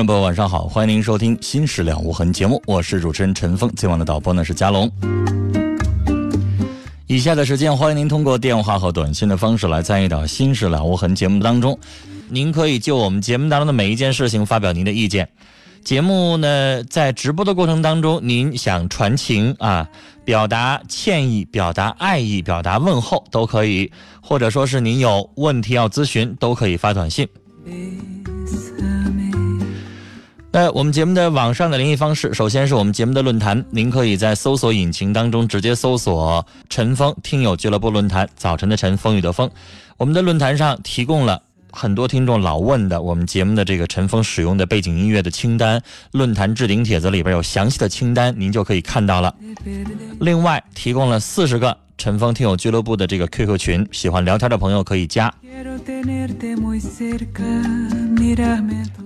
众朋友，晚上好，欢迎您收听《心事了无痕》节目，我是主持人陈峰，今晚的导播呢是佳龙。以下的时间，欢迎您通过电话和短信的方式来参与到《心事了无痕》节目当中。您可以就我们节目当中的每一件事情发表您的意见。节目呢，在直播的过程当中，您想传情啊，表达歉意、表达爱意、表达问候都可以，或者说是您有问题要咨询，都可以发短信。那我们节目的网上的联系方式，首先是我们节目的论坛，您可以在搜索引擎当中直接搜索“陈峰听友俱乐部论坛”，早晨的晨，风雨的风。我们的论坛上提供了很多听众老问的我们节目的这个陈峰使用的背景音乐的清单，论坛置顶帖子里边有详细的清单，您就可以看到了。另外提供了四十个陈峰听友俱乐部的这个 QQ 群，喜欢聊天的朋友可以加。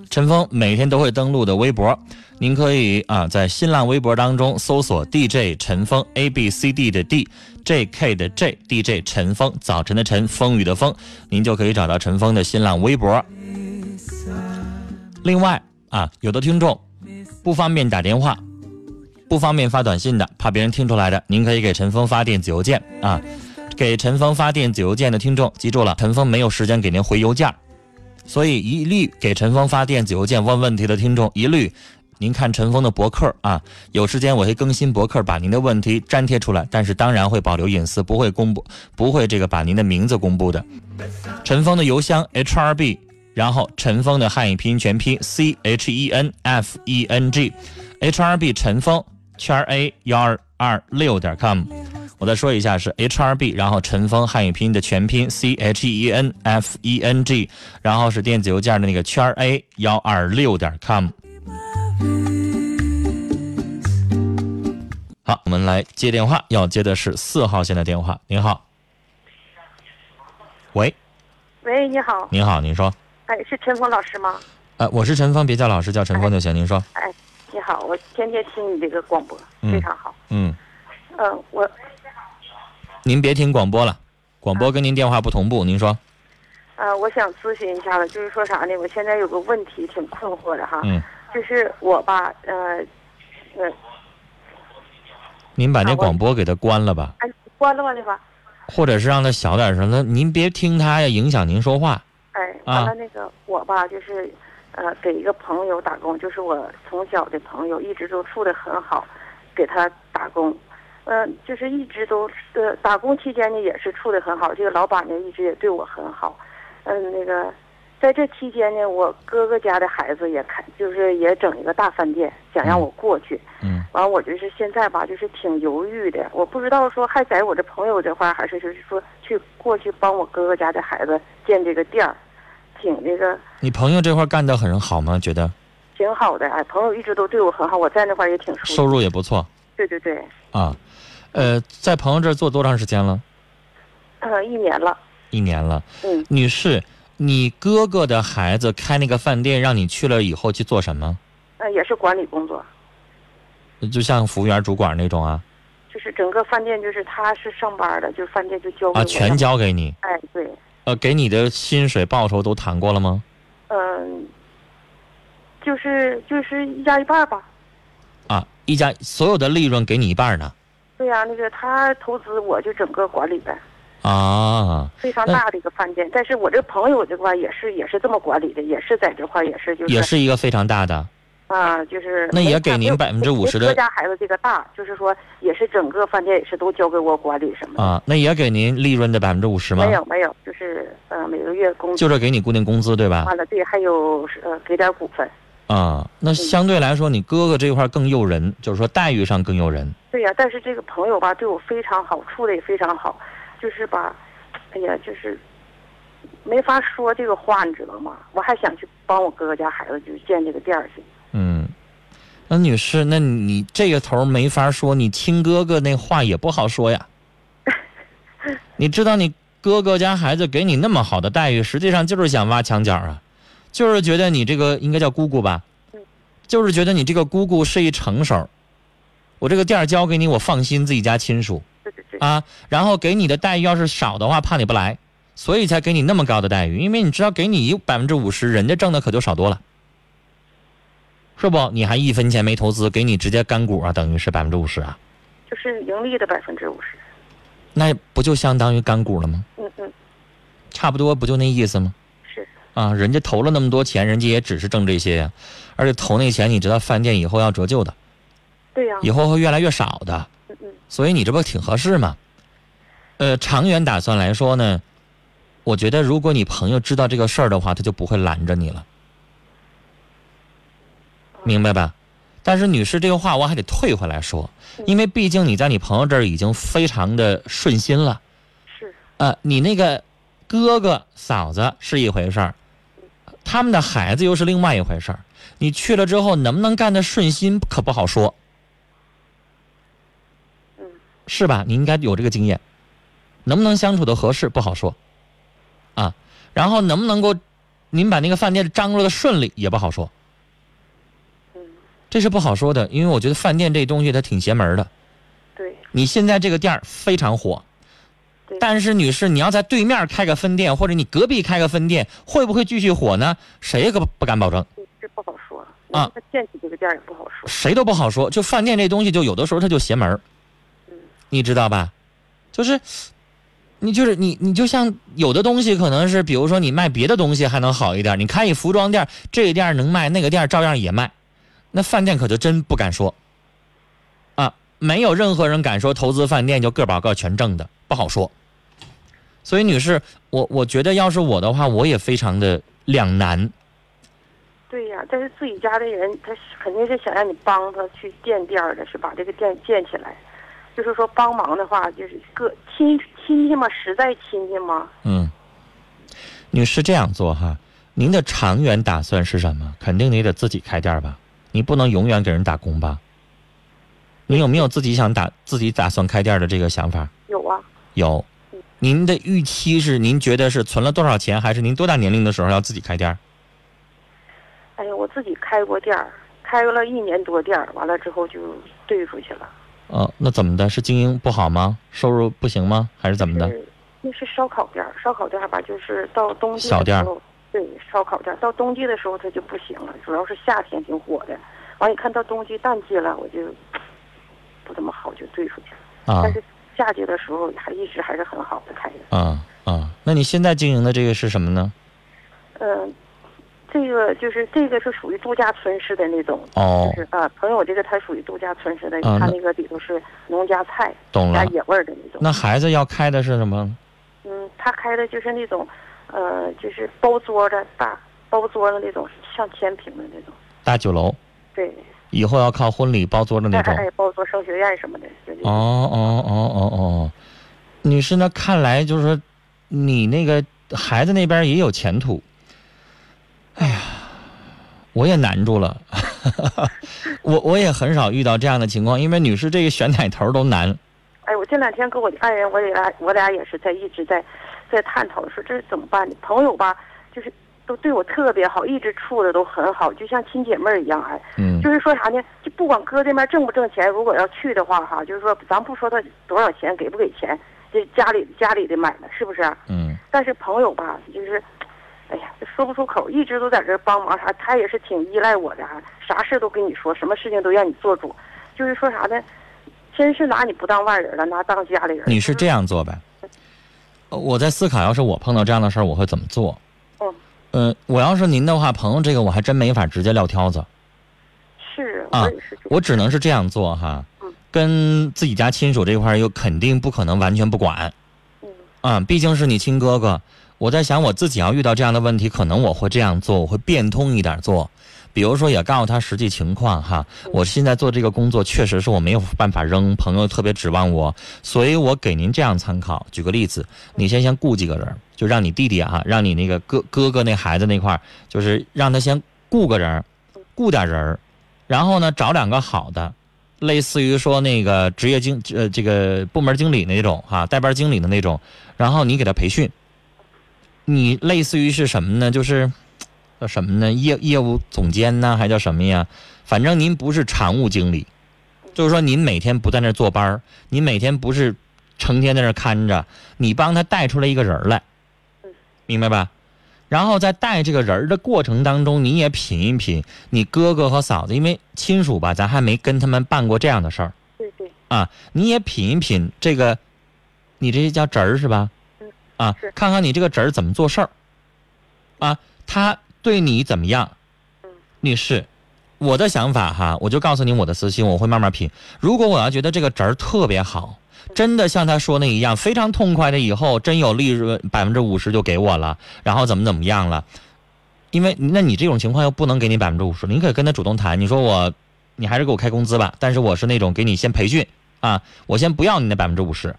陈峰每天都会登录的微博，您可以啊在新浪微博当中搜索 DJ 陈峰 A B C D 的 D，J K 的 J，DJ 陈峰早晨的晨，风雨的风，您就可以找到陈峰的新浪微博。另外啊，有的听众不方便打电话，不方便发短信的，怕别人听出来的，您可以给陈峰发电子邮件啊。给陈峰发电子邮件的听众，记住了，陈峰没有时间给您回邮件。所以，一律给陈峰发电子邮件问问题的听众，一律您看陈峰的博客啊，有时间我会更新博客，把您的问题粘贴出来。但是当然会保留隐私，不会公布，不会这个把您的名字公布的。陈峰的邮箱 h r b，然后陈峰的汉语拼音全拼 c h e n f e n g，h r b 陈峰圈 a 幺二二六点 com。我再说一下是 H R B，然后陈峰汉语拼音的全拼 C H E N F E N G，然后是电子邮件的那个圈 A 幺二六点 com。好，我们来接电话，要接的是四号线的电话。您好，喂，喂，你好，您好，您说，哎，是陈峰老师吗？呃，我是陈峰，别叫老师，叫陈峰就行。您说，哎，你好，我天天听你这个广播，嗯非常好。嗯，嗯，我您别听广播了，广播跟您电话不同步。您说，呃，我想咨询一下了，就是说啥呢？我现在有个问题挺困惑的哈，嗯，就是我吧，呃，呃，您把那广播给它关了吧，哎，关了吧那个，或者是让它小点声。那您别听它呀，影响您说话。哎，啊完了那个我吧，就是呃，给一个朋友打工，就是我从小的朋友，一直都处的很好，给他打工。呃、就是一直都呃打工期间呢，也是处的很好。这个老板呢，一直也对我很好。嗯，那个在这期间呢，我哥哥家的孩子也开，就是也整一个大饭店，想让我过去。嗯完，我就是现在吧，就是挺犹豫的，我不知道说还在我这朋友这块，还是就是说去过去帮我哥哥家的孩子建这个店儿，挺那个你朋友这块干得很好吗？觉得挺好的。哎，朋友一直都对我很好，我在那块儿也挺舒服。收入也不错对对对，啊。呃，在朋友这儿做多长时间了？嗯、一年了。一年了。嗯，女士，你哥哥的孩子开那个饭店，让你去了以后去做什么？呃，也是管理工作，就像服务员、主管那种啊？就是整个饭店就是他是上班的，就饭店就交给啊，全。交给你。哎，对，呃，给你的薪水报酬都谈过了吗？嗯，就是就是一家一半吧。啊，一家所有的利润给你一半呢。对呀、那个他投资，我就整个管理呗，啊，非常大的一个饭店。但是我这朋友这块也是也是这么管理的，也是在这块也是就是也是一个非常大的。啊，就是那也给您百分之五十的没哥家孩子这个大，就是说也是整个饭店也是都交给我管理什么的。啊，那也给您利润的百分之五十吗没？有没有，就是呃每个月工资就是给你固定工资对吧？完了，对，还有呃给点股份。啊，那相对来说，你哥哥这块更诱人，就是说待遇上更诱人。对呀、但是这个朋友吧对我非常好，处的也非常好，就是吧，哎呀，就是没法说这个话，你知道吗？我还想去帮我哥哥家孩子，就是建这个店儿去。嗯，那女士，那你这个头没法说，你亲哥哥那话也不好说呀。你知道，你哥哥家孩子给你那么好的待遇，实际上就是想挖墙角啊，就是觉得你这个应该叫姑姑吧嗯，就是觉得你这个姑姑是一成手，我这个店儿交给你，我放心自己家亲属啊，然后给你的待遇要是少的话，怕你不来，所以才给你那么高的待遇，因为你知道给你百分之五十，人家挣的可就少多了。是不？你还一分钱没投资，给你直接干股啊，等于是百分之五十啊，就是盈利的百分之五十。那不就相当于干股了吗？嗯嗯，差不多不就那意思吗？是，啊，人家投了那么多钱，人家也只是挣这些呀，而且投那钱，你知道饭店以后要折旧的，对呀、以后会越来越少的，嗯嗯，所以你这不挺合适吗？呃，长远打算来说呢，我觉得如果你朋友知道这个事儿的话，他就不会拦着你了，明白吧？但是女士这个话我还得退回来说，因为毕竟你在你朋友这儿已经非常的顺心了。是，呃，你那个哥哥嫂子是一回事儿，他们的孩子又是另外一回事儿。你去了之后能不能干得顺心可不好说，嗯是吧？你应该有这个经验，能不能相处的合适不好说，啊，然后能不能够您把那个饭店张罗的顺利也不好说，嗯，这是不好说的，因为我觉得饭店这东西它挺邪门的。对你现在这个店儿非常火，但是女士，你要在对面开个分店，或者你隔壁开个分店，会不会继续火呢？谁也可不不敢保证，这不好说啊能不能建起这个店儿也不好说。谁都不好说。就饭店这东西，就有的时候它就邪门你知道吧？就是你就是你你就像有的东西可能是，比如说你卖别的东西还能好一点，你开一服装店，这个店能卖，那个店照样也卖，那饭店可就真不敢说啊，没有任何人敢说投资饭店就个保个全挣的，不好说。所以，女士，我我觉得要是我的话，我也非常的两难。对呀、但是自己家的人，他肯定是想让你帮他去建店儿的，是把这个店建起来。就是说帮忙的话，就是个亲亲戚嘛，实在亲戚嘛。嗯，女士这样做哈，您的长远打算是什么？肯定你得自己开店吧，你不能永远给人打工吧？你有没有自己想打自己打算开店的这个想法？有啊，有。您的预期是您觉得是存了多少钱，还是您多大年龄的时候要自己开店？哎呀，我自己开过店儿，开了一年多店儿，完了之后就兑出去了。哦，那怎么的？是经营不好吗？收入不行吗？还是怎么的？那是烧烤店儿，烧烤店儿吧，就是到冬季小店儿对，烧烤店儿到冬季的时候它就不行了，主要是夏天挺火的。完一看到冬季淡季了，我就不怎么好，就兑出去了。啊但是夏季的时候还一直还是很好的开的。啊啊！那你现在经营的这个是什么呢？嗯、这个就是这个是属于度假村式的那种，哦就是啊，朋友这个它属于度假村式的，它那个里头是农家菜懂了。加野味儿的那种。那孩子要开的是什么？嗯，他开的就是那种，呃，就是包桌的大包桌的那种，上千平的那种。大酒楼，对，以后要靠婚礼包桌的那种。包桌升学宴什么的。哦哦哦哦哦，女士，那看来就是说，你那个孩子那边也有前途。哎呀，我也难住了，我我也很少遇到这样的情况，因为女士这个选哪头都难。哎，我这两天跟我的爱人，我俩我俩也是在一直在在探讨，说这是怎么办呢？朋友吧，就是都对我特别好，一直处的都很好，就像亲姐妹儿一样，还嗯就是说啥呢？就不管哥这边挣不挣钱，如果要去的话哈，就是说咱不说他多少钱给不给钱，这家里家里的买卖是不是？嗯但是朋友吧，就是，哎呀，说不出口，一直都在这帮忙啥，他也是挺依赖我的，啥事都跟你说，什么事情都让你做主，就是说啥呢？真是拿你不当外人了，拿当家里人。你是这样做呗？呃我在思考，要是我碰到这样的事儿，我会怎么做？嗯，呃，我要是您的话，朋友这个我还真没法直接撂挑子，是，啊我也是觉得。我只能是这样做哈嗯。跟自己家亲属这块儿又肯定不可能完全不管，嗯啊，毕竟是你亲哥哥。我在想，我自己要遇到这样的问题，可能我会这样做，我会变通一点做。比如说，也告诉他实际情况哈。我现在做这个工作，确实是我没有办法扔，朋友特别指望我，所以我给您这样参考。举个例子，你先先雇几个人，就让你弟弟哈，让你那个哥哥哥那孩子那块儿，就是让他先雇个人，雇点人，然后呢找两个好的，类似于说那个职业经呃这个部门经理那种哈、带班经理的那种，然后你给他培训。你类似于是什么呢？就是叫什么呢？业业务总监呢，还叫什么呀？反正您不是常务经理，就是说您每天不在那儿坐班儿您每天不是成天在那儿看着，你帮他带出来一个人儿来，明白吧？然后在带这个人儿的过程当中，你也品一品你哥哥和嫂子，因为亲属吧，咱还没跟他们办过这样的事儿对对，啊，你也品一品这个，你这叫侄儿是吧？嗯啊，看看你这个侄儿怎么做事儿，啊，他对你怎么样？嗯女士，我的想法哈，我就告诉你我的私心，我会慢慢品。如果我要觉得这个侄儿特别好，真的像他说那一样，非常痛快的，以后真有利润百分之五十就给我了，然后怎么怎么样了？因为那你这种情况又不能给你百分之五十，你可以跟他主动谈，你说我，你还是给我开工资吧，但是我是那种给你先培训啊，我先不要你那百分之五十，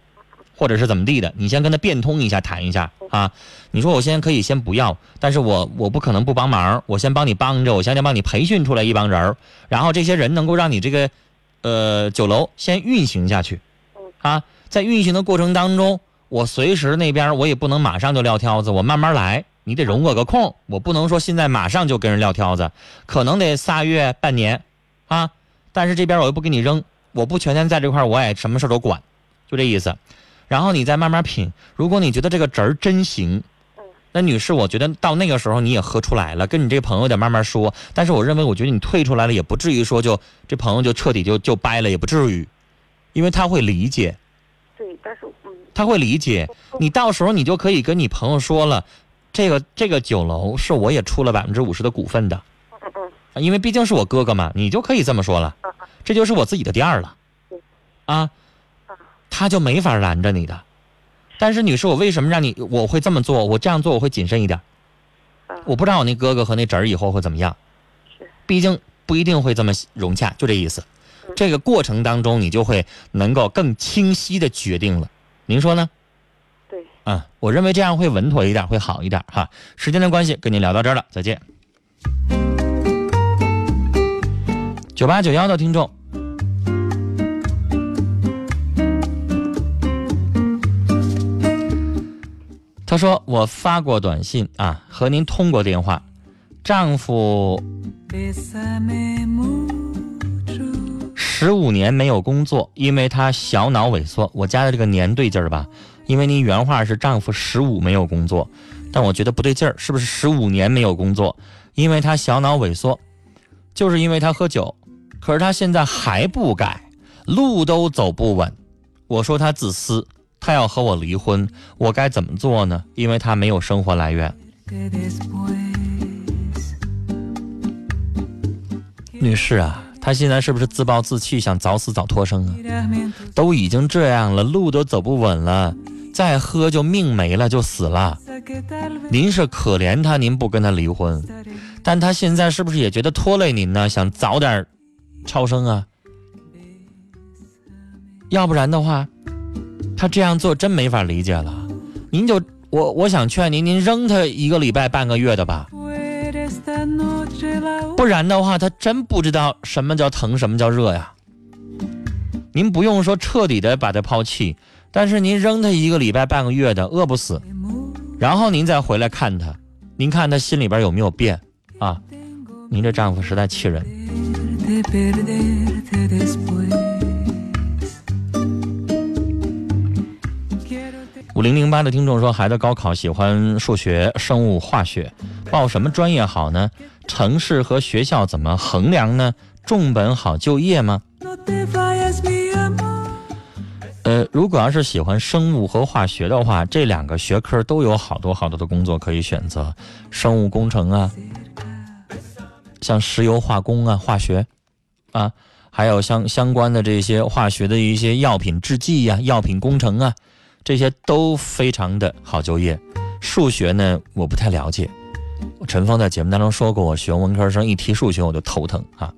或者是怎么地的，你先跟他变通一下，谈一下啊。你说我先可以先不要，但是我我不可能不帮忙，我先帮你帮着，我先帮你培训出来一帮人儿，然后这些人能够让你这个，呃，酒楼先运行下去，啊，在运行的过程当中，我随时那边我也不能马上就撂挑子，我慢慢来，你得容我个空，我不能说现在马上就跟人撂挑子，可能得仨月半年，啊，但是这边我又不给你扔，我不全天在这块儿，我也什么事都管，就这意思。然后你再慢慢品，如果你觉得这个侄儿真行，那女士，我觉得到那个时候你也喝出来了，跟你这朋友得慢慢说。但是我认为，我觉得你退出来了，也不至于说就这朋友就彻底就就掰了，也不至于，因为他会理解，对，但是嗯，他会理解。你到时候你就可以跟你朋友说了，这个这个酒楼是我也出了百分之五十的股份的，嗯嗯啊因为毕竟是我哥哥嘛，你就可以这么说了，这就是我自己的店儿了，啊，他就没法拦着你的。但是女士，我为什么让你我会这么做？我这样做我会谨慎一点。嗯，我不知道我那哥哥和那侄儿以后会怎么样，毕竟不一定会这么融洽，就这意思。这个过程当中，你就会能够更清晰的决定了。您说呢？对，啊，我认为这样会稳妥一点，会好一点哈。时间的关系，跟您聊到这儿了，再见。九八九幺的听众，他说我发过短信啊，和您通过电话，丈夫十五年没有工作，因为他小脑萎缩。我加的这个年对劲儿吧？因为您原话是丈夫十五没有工作，但我觉得不对劲儿，是不是十五年没有工作？因为他小脑萎缩，就是因为他喝酒，可是他现在还不改，路都走不稳。我说他自私，他要和我离婚，我该怎么做呢？因为他没有生活来源。女士啊，他现在是不是自暴自弃，想早死早脱生啊？都已经这样了，路都走不稳了，再喝就命没了，就死了。您是可怜他，您不跟他离婚，但他现在是不是也觉得拖累您呢？想早点超生啊？要不然的话，他这样做真没法理解了。您就我我想劝您，您扔他一个礼拜半个月的吧，不然的话，他真不知道什么叫疼，什么叫热呀。您不用说彻底的把他抛弃，但是您扔他一个礼拜半个月的，饿不死，然后您再回来看他，您看他心里边有没有变啊？您这丈夫实在气人。五零零八的听众说，孩子高考喜欢数学、生物、化学，报什么专业好呢？城市和学校怎么衡量呢？重本好就业吗？呃，如果要是喜欢生物和化学的话，这两个学科都有好多好多的工作可以选择，生物工程啊，像石油化工啊、化学啊，还有像相关的这些化学的一些药品制剂呀、药品工程啊，这些都非常的好就业。数学呢，我不太了解。陈峰在节目当中说过，我学文科生一提数学我就头疼啊。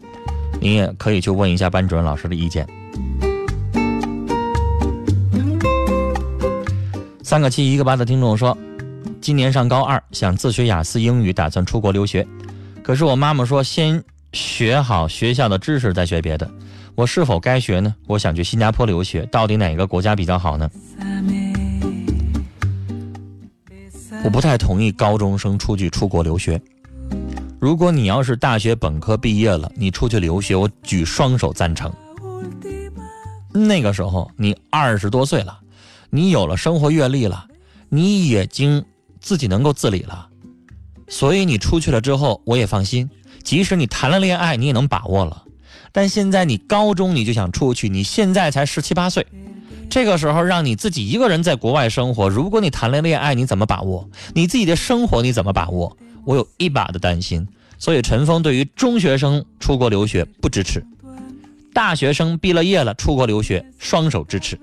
您也可以去问一下班主任老师的意见。三个七一个八的听众说，今年上高二，想自学雅思英语，打算出国留学。可是我妈妈说，先学好学校的知识，再学别的。我是否该学呢？我想去新加坡留学，到底哪个国家比较好呢？我不太同意高中生出去出国留学。如果你要是大学本科毕业了，你出去留学，我举双手赞成。那个时候你二十多岁了，你有了生活阅历了，你已经自己能够自理了，所以你出去了之后，我也放心。即使你谈了恋爱，你也能把握了。但现在你高中你就想出去，你现在才十七八岁，这个时候让你自己一个人在国外生活，如果你谈了恋爱，你怎么把握？你自己的生活你怎么把握？我有一把的担心。所以陈峰对于中学生出国留学不支持，大学生毕了业了出国留学双手支持。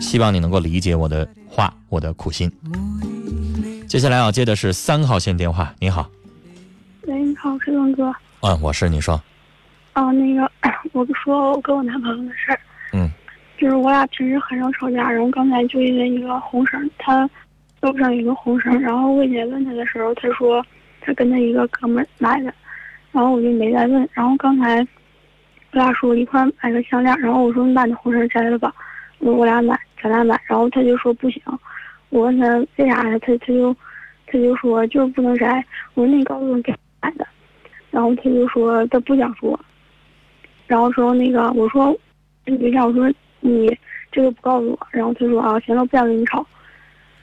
希望你能够理解我的话，我的苦心。接下来要接的是三号线电话。你好，喂，你好，是龙哥。嗯，我是你说，啊，那个，我不说我跟我男朋友的事儿。嗯。就是我俩平时很少吵架，然后刚才就因为一个红绳，他胳膊上有一个红绳，然后魏姐问他的时候，他说他跟他一个哥们儿买的，然后我就没再问。然后刚才我俩说一块儿买个项链，然后我说你把那红绳摘了吧，我说我俩买，咱俩买。然后他就说不行，我问他为啥呀？他他就他就说就是不能摘。我说那你告诉我给买的。然后他就说他不想说，然后说那个我说你对象我说你这个不告诉我，然后他说啊行了，不想跟你吵，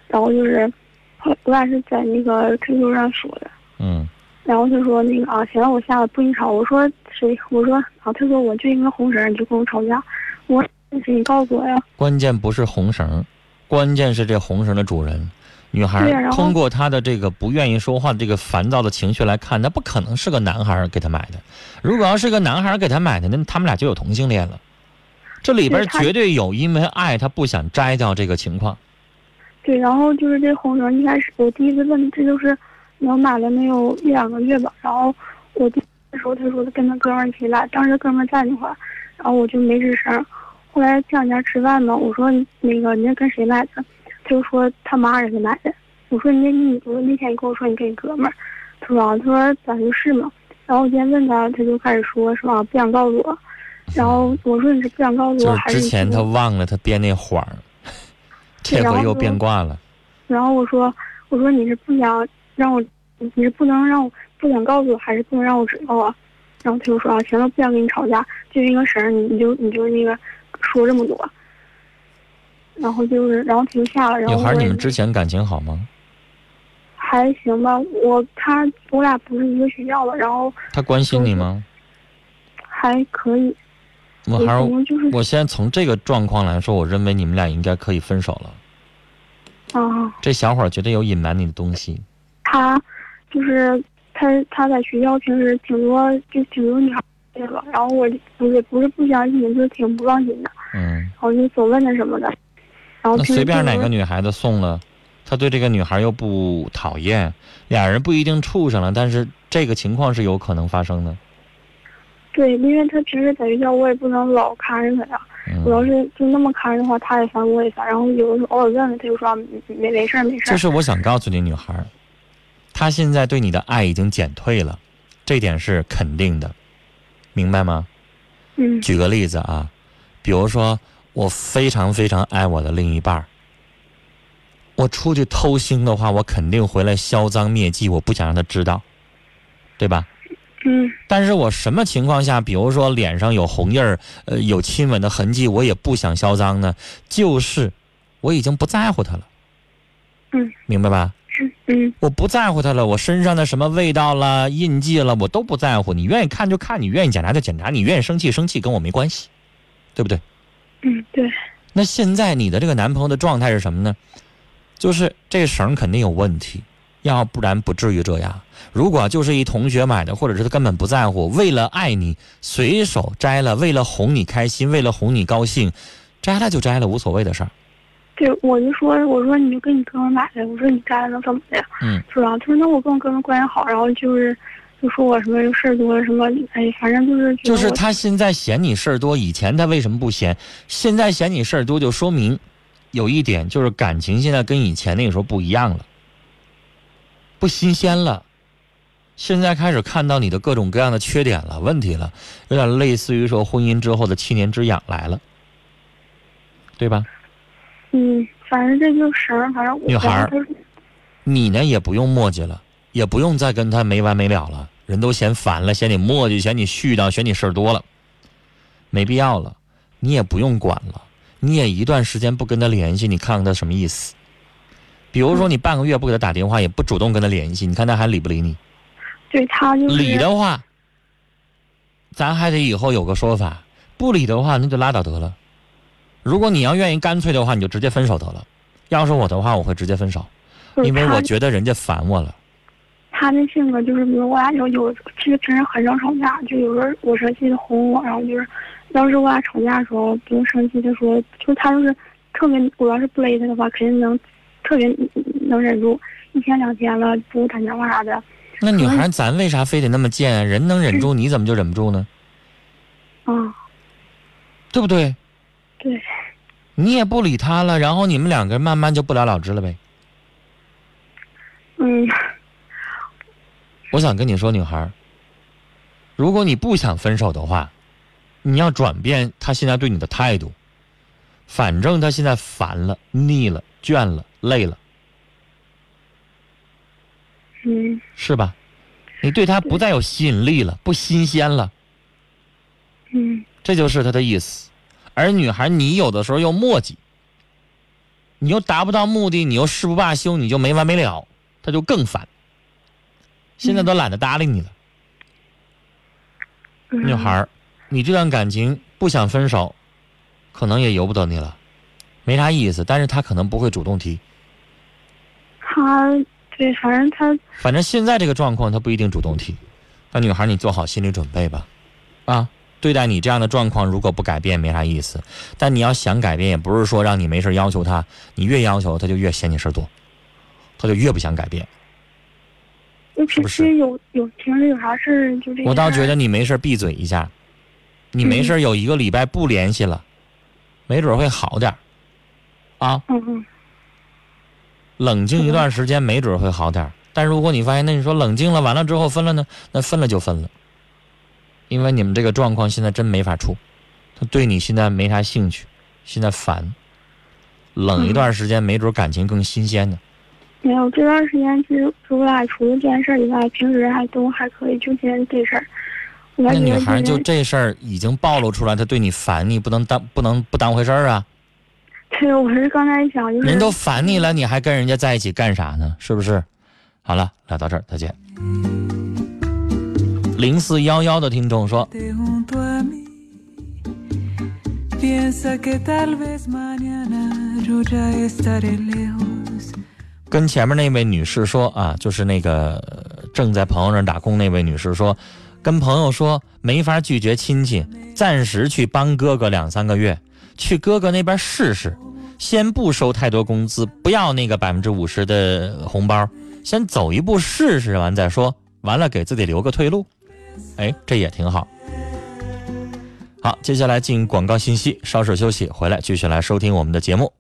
然后就是后来我俩是在那个 QQ 上说的，嗯，然后他说那个啊行了，我下了不跟你吵，我说谁？我说啊他说我就一个红绳，你就跟我吵架，我说那谁你告诉我呀？关键不是红绳，关键是这红绳的主人。女孩通过他的这个不愿意说话的这个烦躁的情绪来看，那不可能是个男孩给他买的。如果要是个男孩给他买的，那他们俩就有同性恋了。这里边绝对有因为爱他不想摘掉这个情况。对，然后就是这红绳，一开始我第一次问，这就是我买了没有一两个月吧。然后我第的时候，他说他跟他哥们儿一起来，当时哥们儿在那块儿，然后我就没吱声。后来前两天吃饭嘛，我说那个你那跟谁买的？他就说他妈让他买的。我说你那你我说那天你跟我说你跟你哥们儿，他说啊，他说咱就是嘛。然后我今天问他，他就开始说是吧，不想告诉我。然后我说你是不想告诉我还是之前他忘了他编那谎儿，这回又变卦了。然后我说，我说你是不想让我，你是不能让我不想告诉我，还是不能让我知道啊？然后他就说啊，行了，不想跟你吵架，就一个绳儿，你你就你就那个说这么多。然后就是，然后停下了。然女孩，你们之前感情好吗？还行吧，我他我俩不是一个学校的，然后他关心你吗？还可以。我还是就是我现在从这个状况来说，我认为你们俩应该可以分手了。啊，这小伙儿绝对有隐瞒你的东西。他就是他他在学校平时挺多就挺多女孩那个，然后我不是不是不相信，就是挺不放心的。嗯，然后就总问他什么的，然后那随便哪个女孩子送了，他对这个女孩又不讨厌，俩人不一定处上了，但是这个情况是有可能发生的。对，因为他平时在学校，我也不能老看着他呀。我要嗯，是就那么看着的话，他也烦，我也烦。然后有的时候偶尔问问，他就说啊没没没事儿没事儿。这是我想告诉你，女孩他，现在对你的爱已经减退了，这点是肯定的，明白吗？嗯举个例子啊，比如说我非常非常爱我的另一半儿，我出去偷腥的话，我肯定回来销赃灭迹，我不想让他知道，对吧？嗯但是我什么情况下，比如说脸上有红印儿，呃，有亲吻的痕迹，我也不想销赃呢？就是我已经不在乎他了，嗯，明白吧？是嗯我不在乎他了，我身上的什么味道了、印记了，我都不在乎。你愿意看就看，你愿意检查就检查，你愿意生气生气，跟我没关系，对不对？嗯对，那现在你的这个男朋友的状态是什么呢？就是这绳肯定有问题，要不然不至于这样。如果就是一同学买的，或者是他根本不在乎，为了爱你随手摘了，为了哄你开心，为了哄你高兴，摘了就摘了，无所谓的事儿。对我就说我说你就跟你哥们买的，我说你摘了能怎么的呀？嗯，是吧？他说那我跟我哥们关系好，然后就是就说我什么事儿多什么，哎，反正就是就是他现在嫌你事儿多，以前他为什么不嫌？现在嫌你事儿多，就说明有一点就是感情现在跟以前那个时候不一样了，不新鲜了。现在开始看到你的各种各样的缺点了、问题了，有点类似于说婚姻之后的七年之痒来了，对吧？嗯，反正这就是，反正我女孩你呢也不用墨迹了，也不用再跟他没完没了了，人都嫌烦了，嫌你磨叽，嫌你絮叨，嫌你事儿多了，没必要了，你也不用管了，你也一段时间不跟他联系，你看看他什么意思？比如说你半个月不给他打电话，也不主动跟他联系，你看他还理不理你？对他就是理的话，咱还得以后有个说法；不理的话，那就拉倒得了。如果你要愿意干脆的话，你就直接分手得了。要是我的话，我会直接分手，因为我觉得人家烦我了。他的性格就是，比如我俩有有，其实平时很少吵架，就有时候我生气他哄我，然后就是，当时我俩吵架的时候不用生气，他说，就他就是特别，我要是不勒他的话，肯定能特别能忍住，一天两天了不打电话啥的，那女孩，咱为啥非得那么贱啊？人能忍住，你怎么就忍不住呢？啊，对不对？对，你也不理他了，然后你们两个人慢慢就不了了之了呗。嗯我想跟你说，女孩，如果你不想分手的话，你要转变他现在对你的态度。反正他现在烦了、腻了、倦了、累了，嗯是吧？你对他不再有吸引力了，不新鲜了，嗯这就是他的意思。而女孩，你有的时候又磨叽，你又达不到目的，你又誓不罢休，你就没完没了，他就更烦。现在都懒得搭理你了。嗯，女孩儿，你这段感情不想分手，可能也由不得你了，没啥意思。但是他可能不会主动提，他对，反正他反正现在这个状况他不一定主动提。那女孩，你做好心理准备吧，啊，对待你这样的状况，如果不改变没啥意思。但你要想改变，也不是说让你没事要求他，你越要求他就越嫌你事儿多，他就越不想改变。我平有有平时有啥事儿就这。我倒觉得，你没事儿闭嘴一下，你没事儿有一个礼拜不联系了，没准儿会好点儿，啊。嗯嗯冷静一段时间，没准儿会好点儿。但如果你发现，那你说冷静了，完了之后分了呢？那分了就分了，因为你们这个状况现在真没法处，他对你现在没啥兴趣，现在烦。冷一段时间，没准感情更新鲜呢。没有这段时间，其实我俩除了这件事儿以外，平时还都还可以，就今天这事儿。我那感觉女孩儿就这事儿已经暴露出来，她对你烦，你不能当不能不当回事儿啊！对，我是刚才想，就是人都烦你了，你还跟人家在一起干啥呢？是不是？好了，聊到这儿，再见。零四幺幺的听众说，跟前面那位女士说啊，就是那个正在朋友那打工那位女士说，跟朋友说没法拒绝亲戚，暂时去帮哥哥两三个月，去哥哥那边试试，先不收太多工资，不要那个百分之五十的红包，先走一步试试，完再说，完了给自己留个退路，哎，这也挺好。好，接下来进广告信息，稍事休息，回来继续来收听我们的节目。